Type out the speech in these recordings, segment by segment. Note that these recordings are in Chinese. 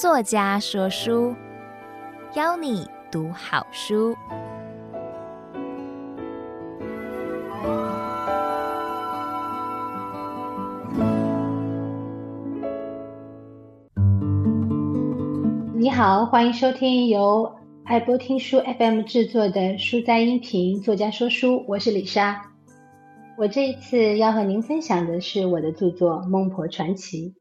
作家说书，邀你读好书。你好，欢迎收听由爱播听书 FM 制作的书斋音频作家说书，我是李莎。我这一次要和您分享的是我的著作《孟婆传奇》。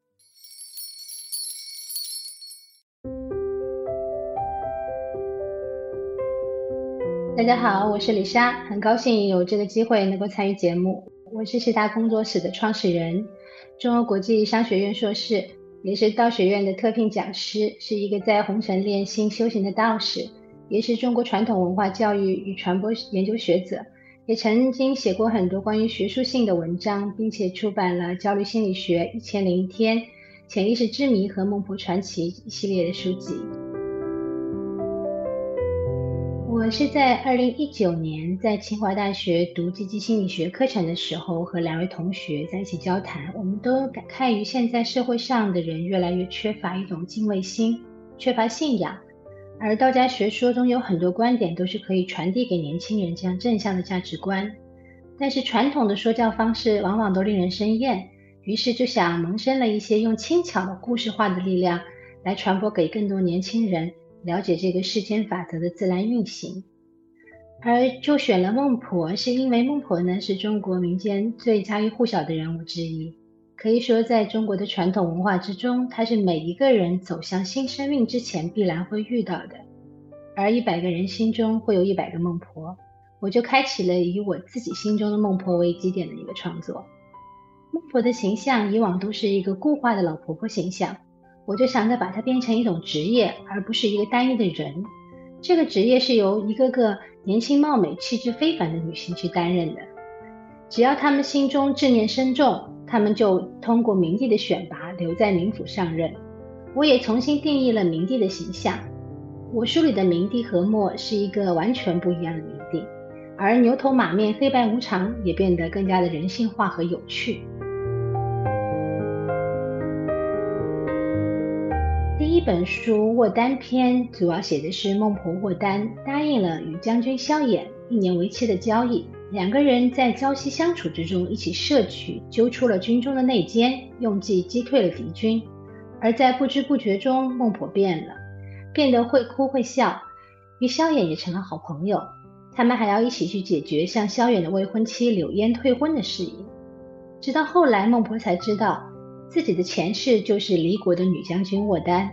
大家好，我是李莎，很高兴有这个机会能够参与节目。我是西大工作室的创始人，中欧国际商学院硕士，也是道学院的特聘讲师，是一个在红尘练心修行的道士，也是中国传统文化教育与传播研究学者，也曾经写过很多关于学术性的文章，并且出版了《焦虑心理学》、《一千零一天》、《潜意识之谜》和《孟婆传奇》一系列的书籍。我是在二零一九年在清华大学读积极心理学课程的时候，和两位同学在一起交谈，我们都感慨于现在社会上的人越来越缺乏一种敬畏心，缺乏信仰，而道家学说中有很多观点都是可以传递给年轻人这样正向的价值观，但是传统的说教方式往往都令人生厌，于是就想萌生了一些用轻巧的故事化的力量来传播给更多年轻人。了解这个世间法则的自然运行，而就选了孟婆，是因为孟婆呢是中国民间最家喻户晓的人物之一。可以说，在中国的传统文化之中，她是每一个人走向新生命之前必然会遇到的。而一百个人心中会有一百个孟婆，我就开启了以我自己心中的孟婆为基点的一个创作。孟婆的形象以往都是一个固化的老婆婆形象。我就想着把它变成一种职业，而不是一个单一的人。这个职业是由一个个年轻貌美、气质非凡的女性去担任的。只要她们心中志念深重，她们就通过明帝的选拔留在冥府上任。我也重新定义了明帝的形象。我书里的明帝和墨是一个完全不一样的明帝，而牛头马面、黑白无常也变得更加的人性化和有趣。本书《卧丹篇》主要写的是孟婆卧丹答应了与将军萧衍一年为期的交易，两个人在朝夕相处之中一起摄取，揪出了军中的内奸，用计击退了敌军。而在不知不觉中，孟婆变了，变得会哭会笑，与萧衍也成了好朋友。他们还要一起去解决向萧衍的未婚妻柳烟退婚的事宜。直到后来，孟婆才知道自己的前世就是离国的女将军卧丹。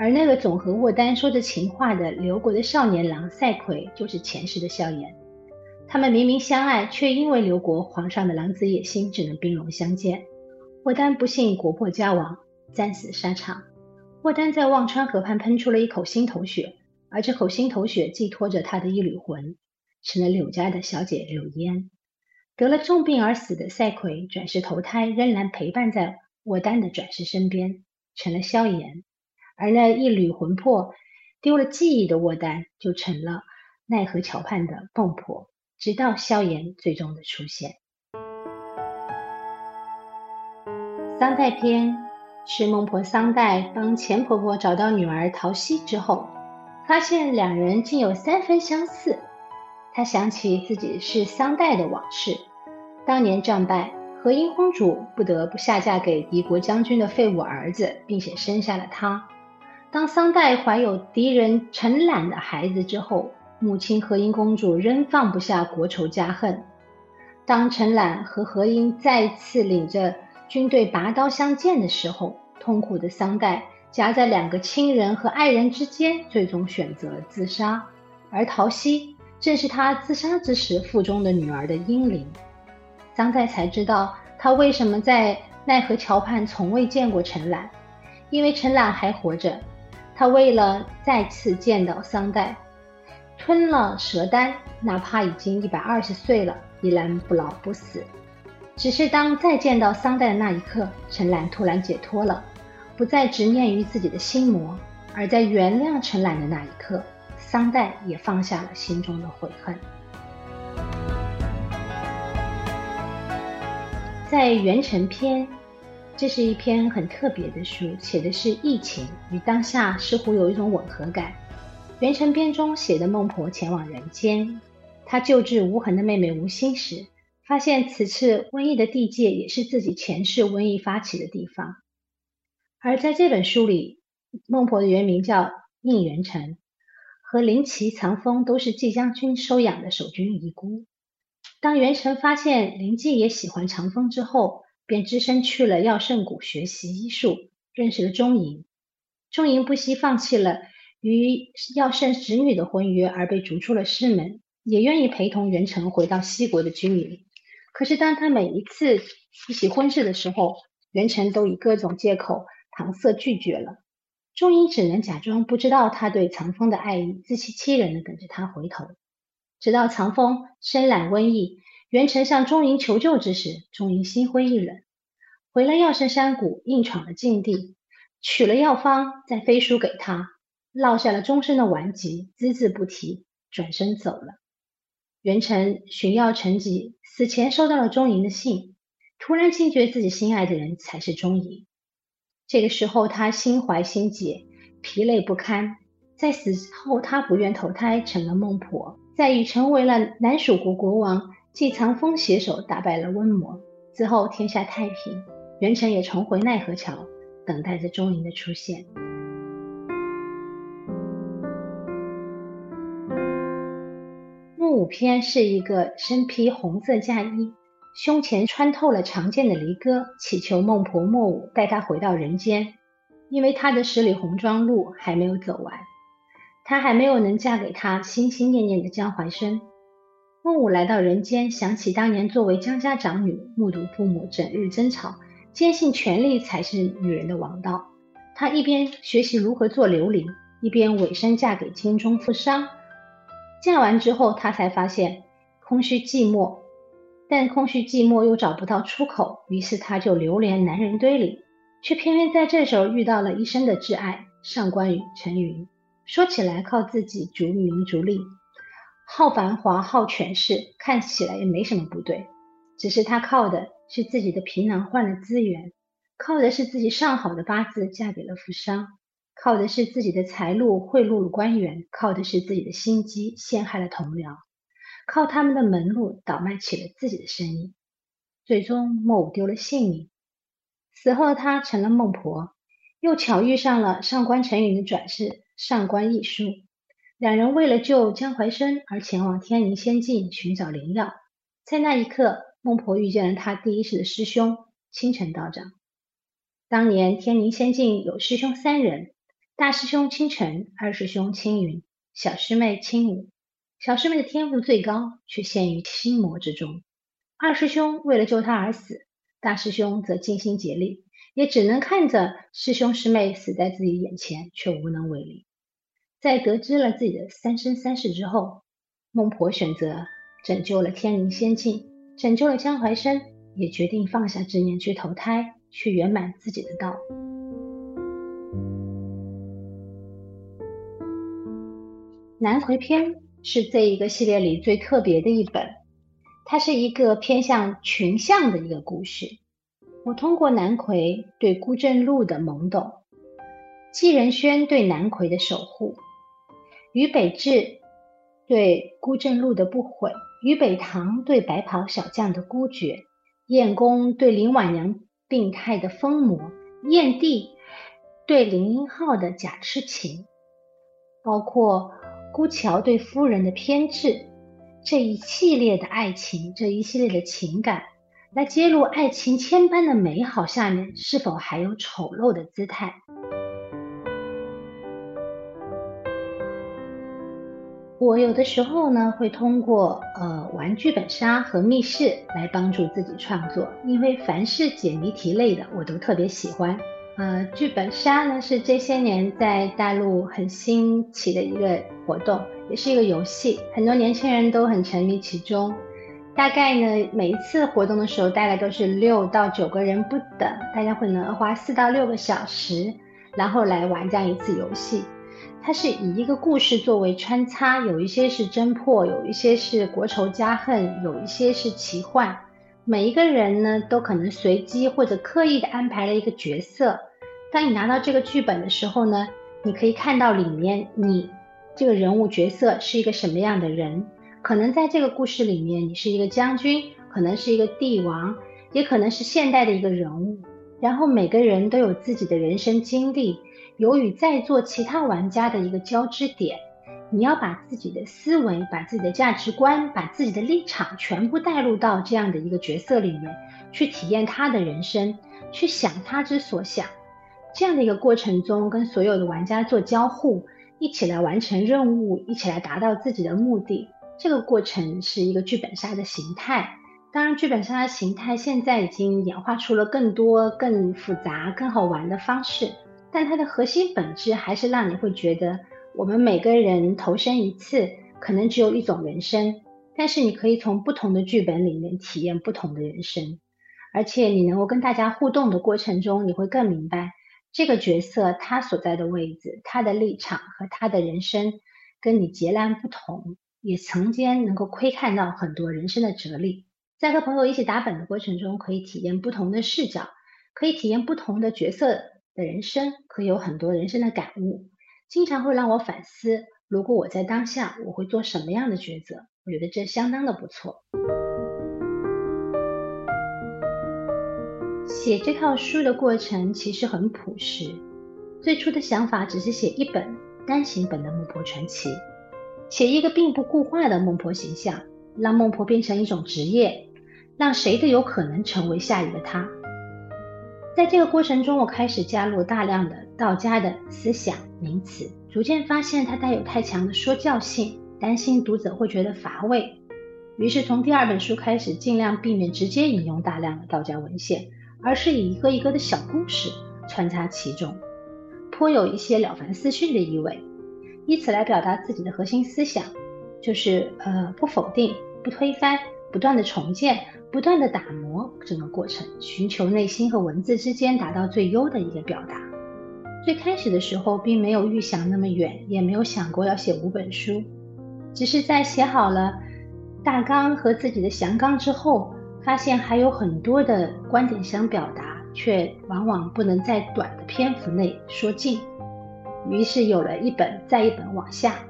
而那个总和沃丹说着情话的刘国的少年郎赛奎，就是前世的萧炎。他们明明相爱，却因为刘国皇上的狼子野心，只能兵戎相见。沃丹不幸国破家亡，战死沙场。沃丹在忘川河畔喷出了一口心头血，而这口心头血寄托着他的一缕魂，成了柳家的小姐柳烟。得了重病而死的赛奎转世投胎，仍然陪伴在沃丹的转世身边，成了萧炎。而那一缕魂魄丢了记忆的卧单，就成了奈何桥畔的孟婆，直到萧炎最终的出现。桑代篇是孟婆桑代帮钱婆婆找到女儿桃溪之后，发现两人竟有三分相似。她想起自己是桑代的往事，当年战败，和英公主不得不下嫁给敌国将军的废物儿子，并且生下了他。当桑代怀有敌人陈揽的孩子之后，母亲何英公主仍放不下国仇家恨。当陈揽和何英再次领着军队拔刀相见的时候，痛苦的桑代夹在两个亲人和爱人之间，最终选择了自杀。而桃溪正是他自杀之时腹中的女儿的婴灵。桑代才知道，他为什么在奈何桥畔从未见过陈揽，因为陈揽还活着。他为了再次见到桑代，吞了蛇丹，哪怕已经一百二十岁了，依然不老不死。只是当再见到桑代的那一刻，陈揽突然解脱了，不再执念于自己的心魔，而在原谅陈揽的那一刻，桑代也放下了心中的悔恨。在元辰篇。这是一篇很特别的书，写的是疫情与当下似乎有一种吻合感。元辰编中写的孟婆前往人间，她救治无痕的妹妹无心时，发现此次瘟疫的地界也是自己前世瘟疫发起的地方。而在这本书里，孟婆的原名叫应元辰，和林奇、藏风都是季将军收养的守军遗孤。当元辰发现林季也喜欢长风之后，便只身去了药圣谷学习医术，认识了钟莹。钟莹不惜放弃了与药圣侄女的婚约，而被逐出了师门，也愿意陪同元辰回到西国的军营。可是当他每一次提起婚事的时候，元辰都以各种借口搪塞拒绝了。钟莹只能假装不知道他对藏风的爱意，自欺欺人的等着他回头。直到藏风身染瘟疫，元辰向钟莹求救之时，钟莹心灰意冷，回了药圣山谷，硬闯了禁地，取了药方，再飞书给他，落下了终身的顽疾，只字不提，转身走了。元辰寻药成疾，死前收到了钟莹的信，突然惊觉自己心爱的人才是钟莹。这个时候，他心怀心结，疲累不堪。在死后，他不愿投胎，成了孟婆。在与成为了南蜀国国王季藏风携手打败了瘟魔之后，天下太平。元辰也重回奈何桥，等待着钟灵的出现。孟武篇是一个身披红色嫁衣。胸前穿透了长剑的离歌，祈求孟婆莫武带他回到人间，因为他的十里红妆路还没有走完，他还没有能嫁给他心心念念的江淮生。孟武来到人间，想起当年作为江家长女，目睹父母整日争吵，坚信权力才是女人的王道。他一边学习如何做琉璃，一边委身嫁给京中富商。嫁完之后，他才发现空虚寂寞。但空虚寂寞又找不到出口，于是他就流连男人堆里，却偏偏在这时候遇到了一生的挚爱上官羽陈云。说起来靠自己逐名逐利，好繁华好权势，看起来也没什么不对。只是他靠的是自己的皮囊换了资源，靠的是自己上好的八字嫁给了富商，靠的是自己的财路贿赂了官员，靠的是自己的心机陷害了同僚。靠他们的门路倒卖起了自己的生意，最终莫武丢了性命。死后他成了孟婆，又巧遇上了上官成云的转世上官逸书，两人为了救江淮生而前往天宁仙境寻找灵药。在那一刻，孟婆遇见了他第一世的师兄青城道长。当年天宁仙境有师兄三人：大师兄青城，二师兄青云，小师妹青舞。小师妹的天赋最高，却陷于心魔之中。二师兄为了救她而死，大师兄则尽心竭力，也只能看着师兄师妹死在自己眼前，却无能为力。在得知了自己的三生三世之后，孟婆选择拯救了天灵仙境，拯救了江淮生，也决定放下执念去投胎，去圆满自己的道。南回篇。是这一个系列里最特别的一本，它是一个偏向群像的一个故事。我通过南魁对孤镇路的懵懂，季仁轩对南魁的守护，于北至对孤镇路的不悔，于北堂对白袍小将的孤绝，燕公对林婉娘病态的疯魔，燕帝对林英浩的假痴情，包括。孤桥对夫人的偏执，这一系列的爱情，这一系列的情感，来揭露爱情千般的美好下面是否还有丑陋的姿态。我有的时候呢，会通过呃玩剧本杀和密室来帮助自己创作，因为凡是解谜题类的，我都特别喜欢。呃，剧本杀呢是这些年在大陆很兴起的一个活动，也是一个游戏，很多年轻人都很沉迷其中。大概呢，每一次活动的时候，大概都是六到九个人不等，大家会能花四到六个小时，然后来玩这样一次游戏。它是以一个故事作为穿插，有一些是侦破，有一些是国仇家恨，有一些是奇幻。每一个人呢，都可能随机或者刻意的安排了一个角色。当你拿到这个剧本的时候呢，你可以看到里面你这个人物角色是一个什么样的人。可能在这个故事里面，你是一个将军，可能是一个帝王，也可能是现代的一个人物。然后每个人都有自己的人生经历，有与在座其他玩家的一个交织点。你要把自己的思维、把自己的价值观、把自己的立场全部带入到这样的一个角色里面，去体验他的人生，去想他之所想。这样的一个过程中，跟所有的玩家做交互，一起来完成任务，一起来达到自己的目的。这个过程是一个剧本杀的形态。当然，剧本杀的形态现在已经演化出了更多、更复杂、更好玩的方式，但它的核心本质还是让你会觉得。我们每个人投身一次，可能只有一种人生，但是你可以从不同的剧本里面体验不同的人生，而且你能够跟大家互动的过程中，你会更明白这个角色他所在的位置、他的立场和他的人生跟你截然不同，也曾经能够窥看到很多人生的哲理。在和朋友一起打本的过程中，可以体验不同的视角，可以体验不同的角色的人生，可以有很多人生的感悟。经常会让我反思，如果我在当下，我会做什么样的抉择？我觉得这相当的不错。写这套书的过程其实很朴实，最初的想法只是写一本单行本的孟婆传奇，写一个并不固化的孟婆形象，让孟婆变成一种职业，让谁都有可能成为下一个她。在这个过程中，我开始加入大量的道家的思想名词，逐渐发现它带有太强的说教性，担心读者会觉得乏味。于是从第二本书开始，尽量避免直接引用大量的道家文献，而是以一个一个的小故事穿插其中，颇有一些了凡四训的意味，以此来表达自己的核心思想，就是呃不否定、不推翻，不断的重建。不断地打磨整个过程，寻求内心和文字之间达到最优的一个表达。最开始的时候，并没有预想那么远，也没有想过要写五本书，只是在写好了大纲和自己的详纲之后，发现还有很多的观点想表达，却往往不能在短的篇幅内说尽。于是有了一本再一本往下，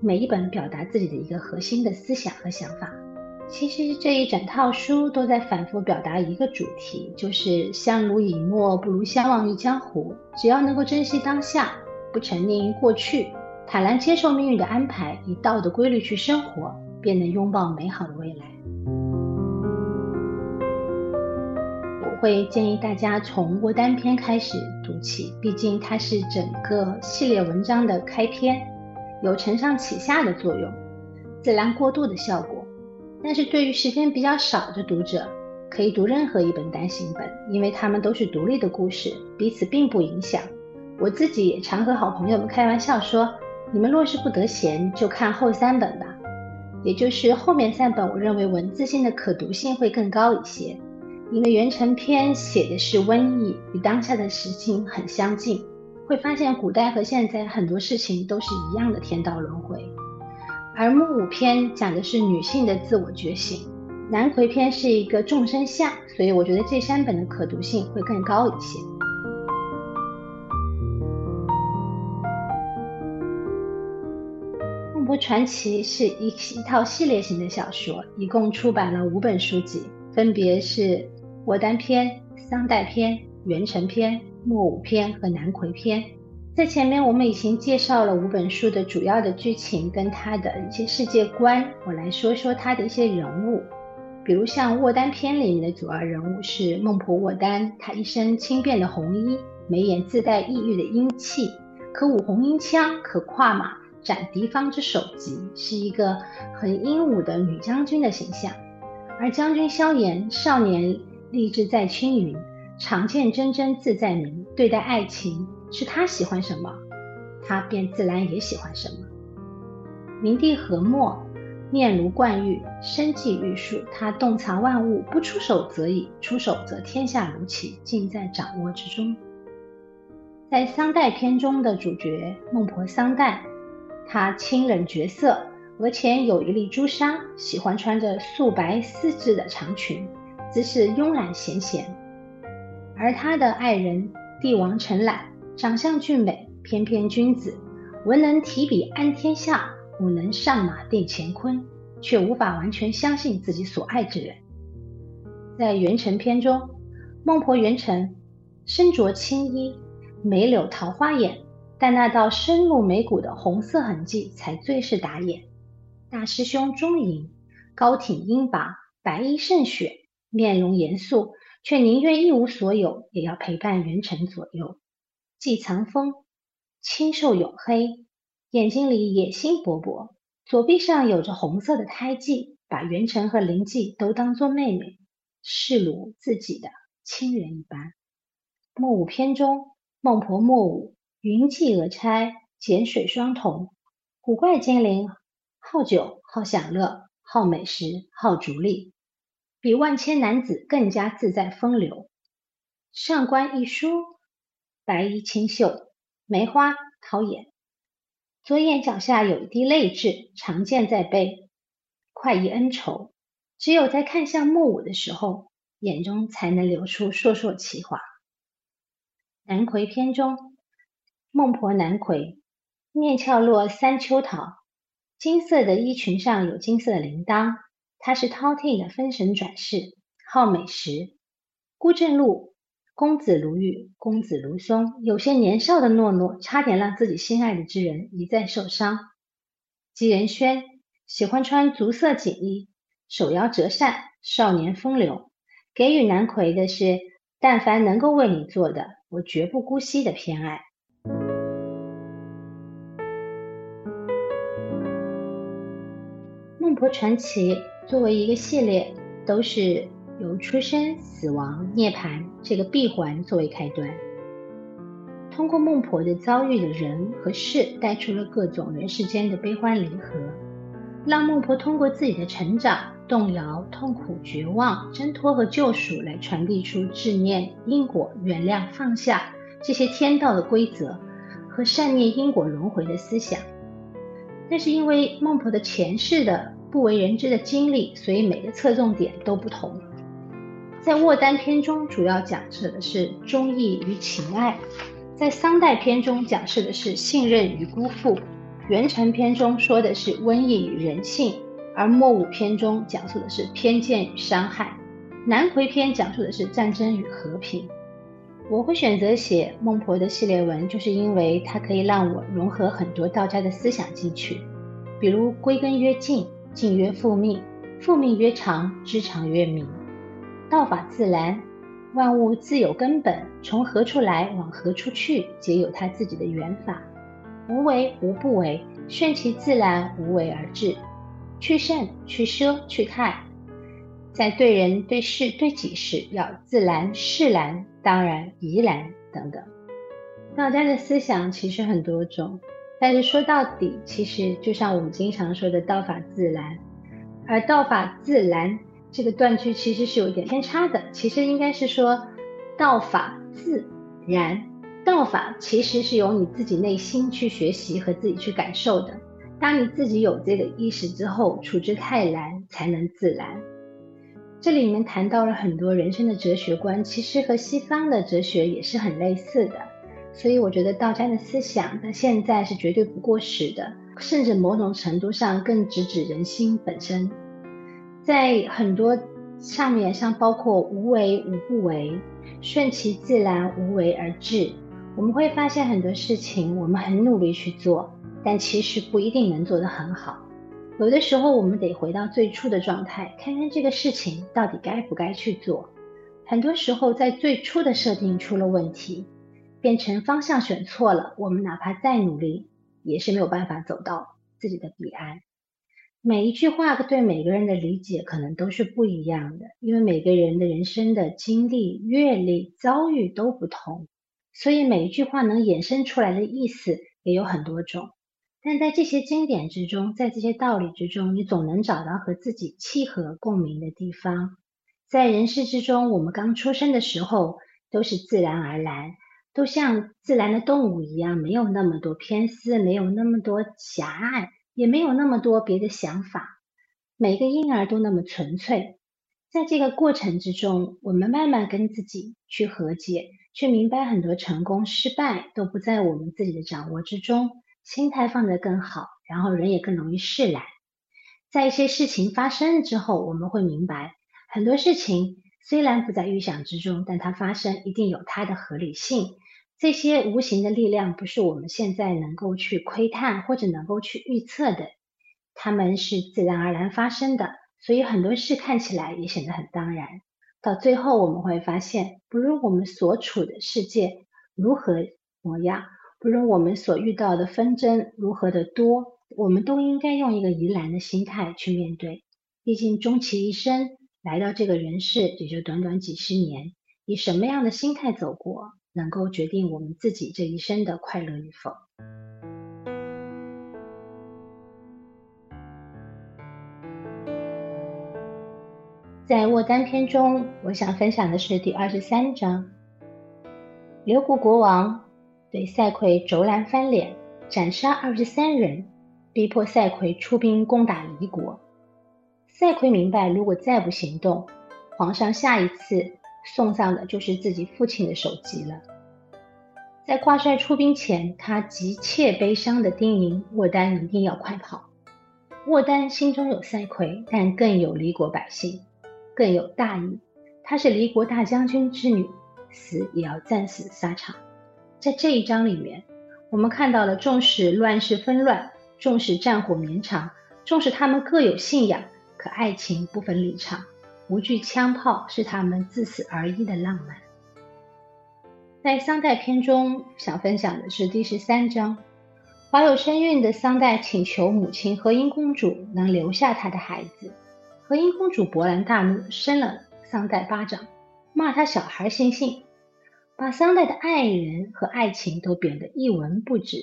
每一本表达自己的一个核心的思想和想法。其实这一整套书都在反复表达一个主题，就是相濡以沫不如相忘于江湖。只要能够珍惜当下，不沉溺于过去，坦然接受命运的安排，以道的规律去生活，便能拥抱美好的未来。我会建议大家从卧单篇开始读起，毕竟它是整个系列文章的开篇，有承上启下的作用，自然过渡的效果。但是对于时间比较少的读者，可以读任何一本单行本，因为它们都是独立的故事，彼此并不影响。我自己也常和好朋友们开玩笑说：“你们若是不得闲，就看后三本吧。”也就是后面三本，我认为文字性的可读性会更高一些，因为元成篇写的是瘟疫，与当下的时境很相近，会发现古代和现在很多事情都是一样的天道轮回。而木五篇讲的是女性的自我觉醒，南魁篇是一个众生相，所以我觉得这三本的可读性会更高一些。孟婆传奇是一一套系列型的小说，一共出版了五本书籍，分别是卧单篇、桑代篇、元辰篇、木五篇和南魁篇。在前面我们已经介绍了五本书的主要的剧情跟它的一些世界观，我来说说它的一些人物，比如像卧单篇里面的主要人物是孟婆卧单，她一身轻便的红衣，眉眼自带异域的英气，可舞红缨枪，可跨马斩敌方之首级，是一个很英武的女将军的形象。而将军萧炎少年立志在青云，长剑铮铮自在明，对待爱情。是他喜欢什么，他便自然也喜欢什么。明帝何墨，面如冠玉，身际玉树，他洞察万物，不出手则已，出手则天下如棋，尽在掌握之中。在桑代篇中的主角孟婆桑代，她清冷绝色，额前有一粒朱砂，喜欢穿着素白丝质的长裙，姿势慵懒闲闲。而他的爱人帝王陈览，长相俊美，翩翩君子，文能提笔安天下，武能上马定乾坤，却无法完全相信自己所爱之人。在元辰篇中，孟婆元辰身着青衣，眉柳桃花眼，但那道深入眉骨的红色痕迹才最是打眼。大师兄钟隐，高挺英拔，白衣胜雪，面容严肃，却宁愿一无所有，也要陪伴元辰左右。季藏锋，清瘦黝黑，眼睛里野心勃勃，左臂上有着红色的胎记，把元辰和灵迹都当作妹妹，视如自己的亲人一般。莫舞篇中，孟婆莫舞，云髻额钗，剪水双瞳，古怪精灵，好酒，好享乐，好美食，好逐利，比万千男子更加自在风流。上官一书，白衣清秀，梅花桃眼，左眼角下有一滴泪痣，常见在背，快意恩仇。只有在看向莫舞的时候，眼中才能流出烁烁奇华。南魁篇中，孟婆南魁，面俏若三秋桃，金色的衣裙上有金色的铃铛。她是饕餮的分神转世，好美食。孤镇路，公子如玉，公子如松，有些年少的懦弱，差点让自己心爱的之人一再受伤。吉仁轩喜欢穿足色锦衣。手摇折扇，少年风流，给予南魁的是但凡能够为你做的，我绝不姑息的偏爱。孟婆传奇作为一个系列，都是由出生、死亡、涅槃这个闭环作为开端，通过孟婆的遭遇的人和事，带出了各种人世间的悲欢离合，让孟婆通过自己的成长。动摇、痛苦、绝望、挣脱和救赎，来传递出执念、因果、原谅、放下这些天道的规则和善念因果轮回的思想。但是因为孟婆的前世的不为人知的经历，所以每个侧重点都不同。在卧单篇中，主要讲述的是忠义与情爱；在桑代篇中，讲述的是信任与辜负；元辰篇中说的是瘟疫与人性。而莫舞篇中讲述的是偏见与伤害，南魁篇讲述的是战争与和平。我会选择写孟婆的系列文，就是因为它可以让我融合很多道家的思想进去，比如归根曰静，静曰复命，复命曰长，知长曰明。道法自然，万物自有根本，从何处来，往何处去，皆有它自己的缘法。无为无不为，顺其自然，无为而治。去圣、去奢、去泰，在对人、对事、对己时，要自然、释然、当然、怡然等等。道家的思想其实很多种，但是说到底，其实就像我们经常说的“道法自然”，而“道法自然”这个断句其实是有一点偏差的。其实应该是说“道法自然”，道法其实是由你自己内心去学习和自己去感受的。当你自己有这个意识之后，处之泰然，才能自然。这里面谈到了很多人生的哲学观，其实和西方的哲学也是很类似的。所以我觉得道家的思想到现在是绝对不过时的，甚至某种程度上更直指人心本身。在很多上面，像包括无为无不为，顺其自然，无为而治，我们会发现很多事情我们很努力去做。但其实不一定能做得很好，有的时候我们得回到最初的状态，看看这个事情到底该不该去做。很多时候在最初的设定出了问题，变成方向选错了，我们哪怕再努力，也是没有办法走到自己的彼岸。每一句话对每个人的理解可能都是不一样的，因为每个人的人生的经历、阅历、遭遇都不同，所以每一句话能衍生出来的意思也有很多种。但在这些经典之中，在这些道理之中，你总能找到和自己契合共鸣的地方。在人世之中，我们刚出生的时候都是自然而然，都像自然的动物一样，没有那么多偏私，没有那么多狭隘，也没有那么多别的想法。每个婴儿都那么纯粹。在这个过程之中，我们慢慢跟自己去和解，去明白很多成功失败都不在我们自己的掌握之中，心态放得更好，然后人也更容易释然。在一些事情发生了之后，我们会明白，很多事情虽然不在预想之中，但它发生一定有它的合理性。这些无形的力量不是我们现在能够去窥探或者能够去预测的，它们是自然而然发生的。所以很多事看起来也显得很当然，到最后我们会发现，不论我们所处的世界如何模样，不论我们所遇到的纷争如何的多，我们都应该用一个怡然的心态去面对。毕竟终其一生来到这个人世，也就短短几十年，以什么样的心态走过，能够决定我们自己这一生的快乐与否。在卧单篇中，我想分享的是第二十三章。刘国国王对赛奎轴兰翻脸，斩杀二十三人，逼迫赛奎出兵攻打离国。赛奎明白，如果再不行动，皇上下一次送葬的就是自己父亲的首级了。在挂帅出兵前，他急切悲伤地叮咛沃丹一定要快跑。沃丹心中有赛奎，但更有离国百姓。更有大义，她是离国大将军之女，死也要战死沙场。在这一章里面，我们看到了纵使乱世纷乱，纵使战火绵长，纵使他们各有信仰，可爱情不分立场，无惧枪炮，是他们自死而一的浪漫。在桑代篇中，想分享的是第十三章，怀有身孕的桑代请求母亲和音公主能留下她的孩子。和音公主勃然大怒，扇了桑代巴掌，骂他小孩心性，把桑代的爱人和爱情都贬得一文不值，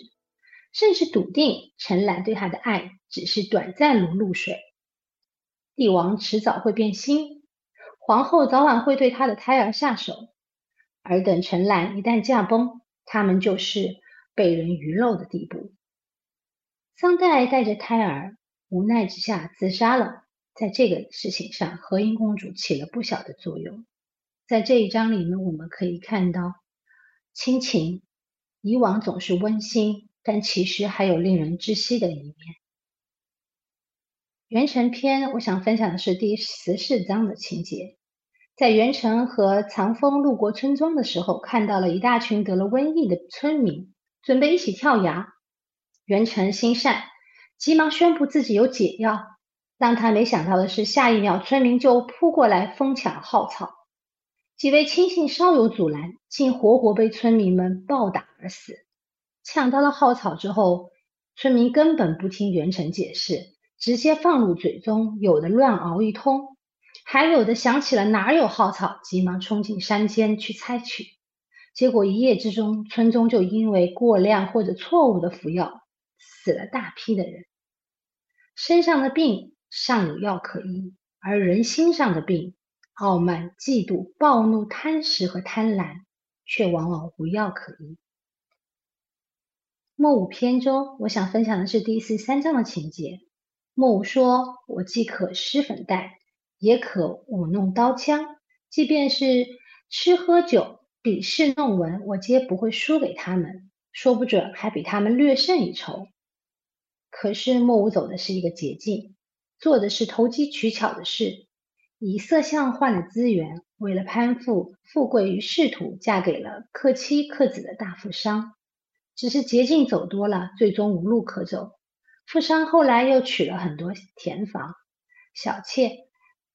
甚至笃定陈兰对他的爱只是短暂如露水。帝王迟早会变心，皇后早晚会对他的胎儿下手，而等陈兰一旦驾崩，他们就是被人鱼肉的地步。桑代带着胎儿，无奈之下自杀了。在这个事情上，和英公主起了不小的作用。在这一章里面，我们可以看到亲情以往总是温馨，但其实还有令人窒息的一面。元辰篇，我想分享的是第十四章的情节。在元辰和长风路过村庄的时候，看到了一大群得了瘟疫的村民，准备一起跳崖。元辰心善，急忙宣布自己有解药。让他没想到的是，下一秒村民就扑过来疯抢号草，几位亲信稍有阻拦，竟活活被村民们暴打而死。抢到了号草之后，村民根本不听元辰解释，直接放入嘴中，有的乱熬一通，还有的想起了哪有号草，急忙冲进山间去采取。结果一夜之中，村中就因为过量或者错误的服药，死了大批的人，身上的病。尚有药可医，而人心上的病，傲慢、嫉妒、暴怒、贪食和贪婪，却往往无药可医。莫武篇中，我想分享的是第十三章的情节。莫武说：“我既可施粉黛，也可舞弄刀枪，即便是吃喝酒、比试弄文，我皆不会输给他们，说不准还比他们略胜一筹。”可是莫武走的是一个捷径。做的是投机取巧的事，以色相换了资源，为了攀附富贵与仕途，嫁给了克妻克子的大富商。只是捷径走多了，最终无路可走。富商后来又娶了很多田房、小妾，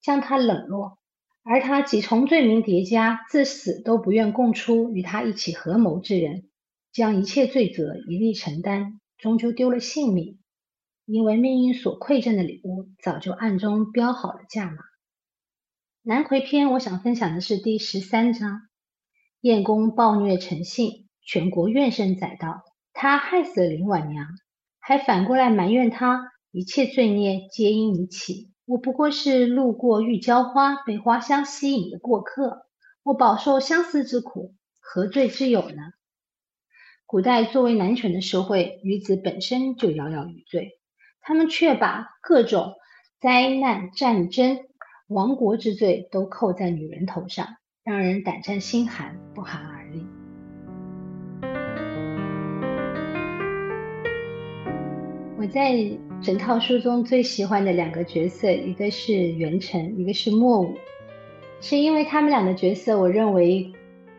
将他冷落，而他几重罪名叠加，至死都不愿供出与他一起合谋之人，将一切罪责一力承担，终究丢了性命。因为命运所馈赠的礼物早就暗中标好了价码。南馗篇，我想分享的是第十三章。晏公暴虐成性，全国怨声载道，他害死了林婉娘，还反过来埋怨他，一切罪孽皆因你起。我不过是路过玉娇花，被花香吸引的过客，我饱受相思之苦，何罪之有呢？古代作为男权的社会，女子本身就摇摇欲坠。他们却把各种灾难、战争、亡国之罪都扣在女人头上，让人胆战心寒，不寒而我在整套书中最喜欢的两个角色，一个是元辰，一个是莫舞，是因为他们俩的角色，我认为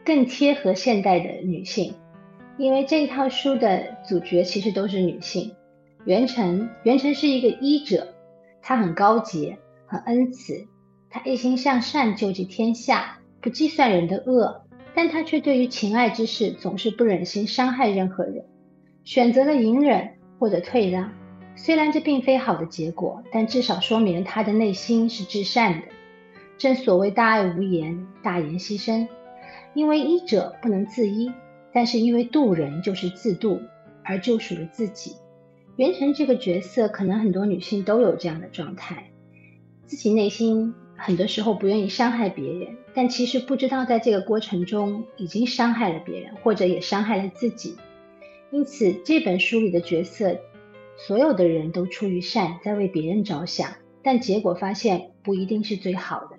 更贴合现代的女性。因为这一套书的主角其实都是女性。元辰，元辰是一个医者，他很高洁，很恩慈，他一心向善，救济天下，不计算人的恶，但他却对于情爱之事总是不忍心伤害任何人，选择了隐忍。或者退让，虽然这并非好的结果，但至少说明了他的内心是至善的。正所谓大爱无言，大言牺牲。因为医者不能自医，但是因为渡人就是自渡，而救赎了自己。元成这个角色，可能很多女性都有这样的状态，自己内心很多时候不愿意伤害别人，但其实不知道在这个过程中已经伤害了别人，或者也伤害了自己。因此，这本书里的角色，所有的人都出于善，在为别人着想，但结果发现不一定是最好的。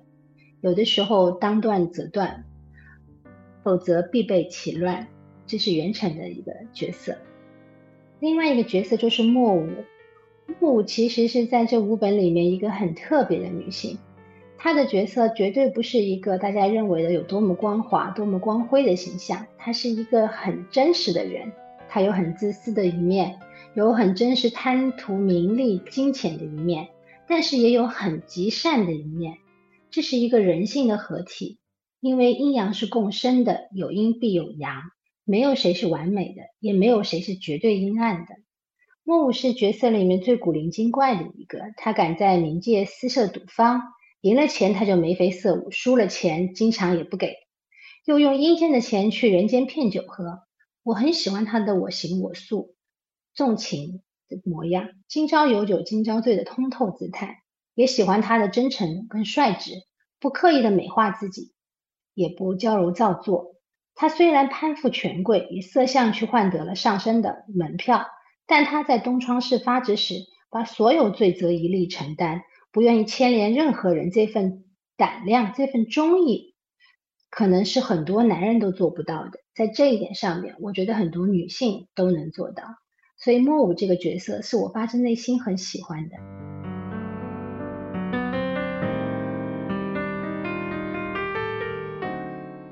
有的时候，当断则断，否则必被其乱。这是元辰的一个角色。另外一个角色就是莫舞。莫舞其实是在这五本里面一个很特别的女性，她的角色绝对不是一个大家认为的有多么光滑、多么光辉的形象，她是一个很真实的人。他有很自私的一面，有很真实贪图名利金钱的一面，但是也有很极善的一面。这是一个人性的合体，因为阴阳是共生的，有阴必有阳，没有谁是完美的，也没有谁是绝对阴暗的。莫舞是角色里面最古灵精怪的一个，他敢在冥界私设赌坊，赢了钱他就眉飞色舞，输了钱经常也不给，又用阴间的钱去人间骗酒喝。我很喜欢他的我行我素、纵情的模样，今朝有酒今朝醉的通透姿态，也喜欢他的真诚跟率直，不刻意的美化自己，也不娇柔造作。他虽然攀附权贵，以色相去换得了上升的门票，但他在东窗事发之时，把所有罪责一力承担，不愿意牵连任何人。这份胆量，这份忠义。可能是很多男人都做不到的，在这一点上面，我觉得很多女性都能做到。所以莫舞这个角色是我发自内心很喜欢的。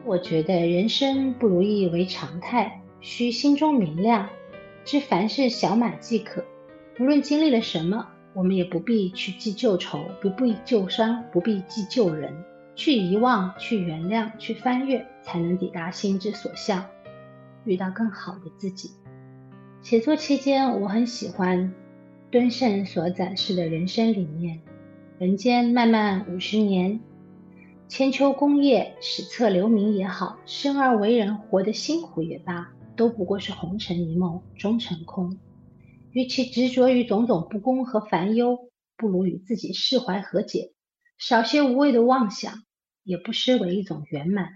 我觉得人生不如意为常态，需心中明亮，知凡事小满即可。无论经历了什么，我们也不必去记旧仇，不必旧伤，不必记旧人。去遗忘，去原谅，去翻阅，才能抵达心之所向，遇到更好的自己。写作期间，我很喜欢敦盛所展示的人生理念：人间漫漫五十年，千秋功业，史册留名也好，生而为人，活得辛苦也罢，都不过是红尘一梦，终成空。与其执着于种种不公和烦忧，不如与自己释怀和解，少些无谓的妄想。也不失为一种圆满，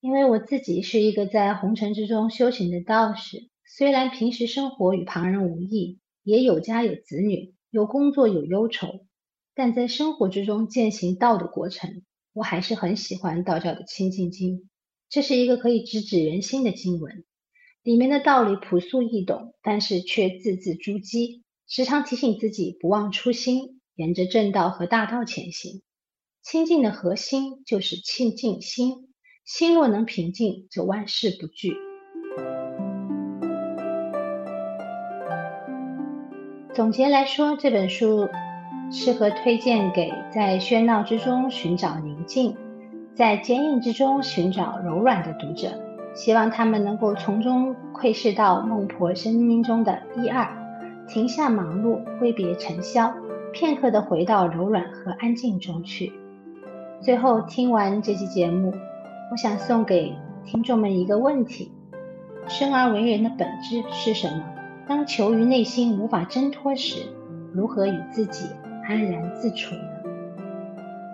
因为我自己是一个在红尘之中修行的道士，虽然平时生活与旁人无异，也有家有子女，有工作有忧愁，但在生活之中践行道的过程，我还是很喜欢道教的《清净经》，这是一个可以直指人心的经文，里面的道理朴素易懂，但是却字字珠玑，时常提醒自己不忘初心，沿着正道和大道前行。清净的核心就是清净心，心若能平静，则万事不惧。总结来说，这本书适合推荐给在喧闹之中寻找宁静，在坚硬之中寻找柔软的读者。希望他们能够从中窥视到孟婆生命中的一二，停下忙碌，挥别尘嚣，片刻的回到柔软和安静中去。最后听完这期节目，我想送给听众们一个问题：生而为人的本质是什么？当囚于内心无法挣脱时，如何与自己安然自处呢？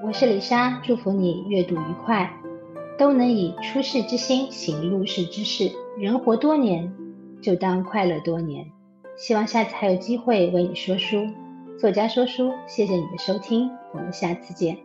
我是李莎，祝福你阅读愉快，都能以出世之心行入世之事。人活多年，就当快乐多年。希望下次还有机会为你说书。作家说书，谢谢你的收听，我们下次见。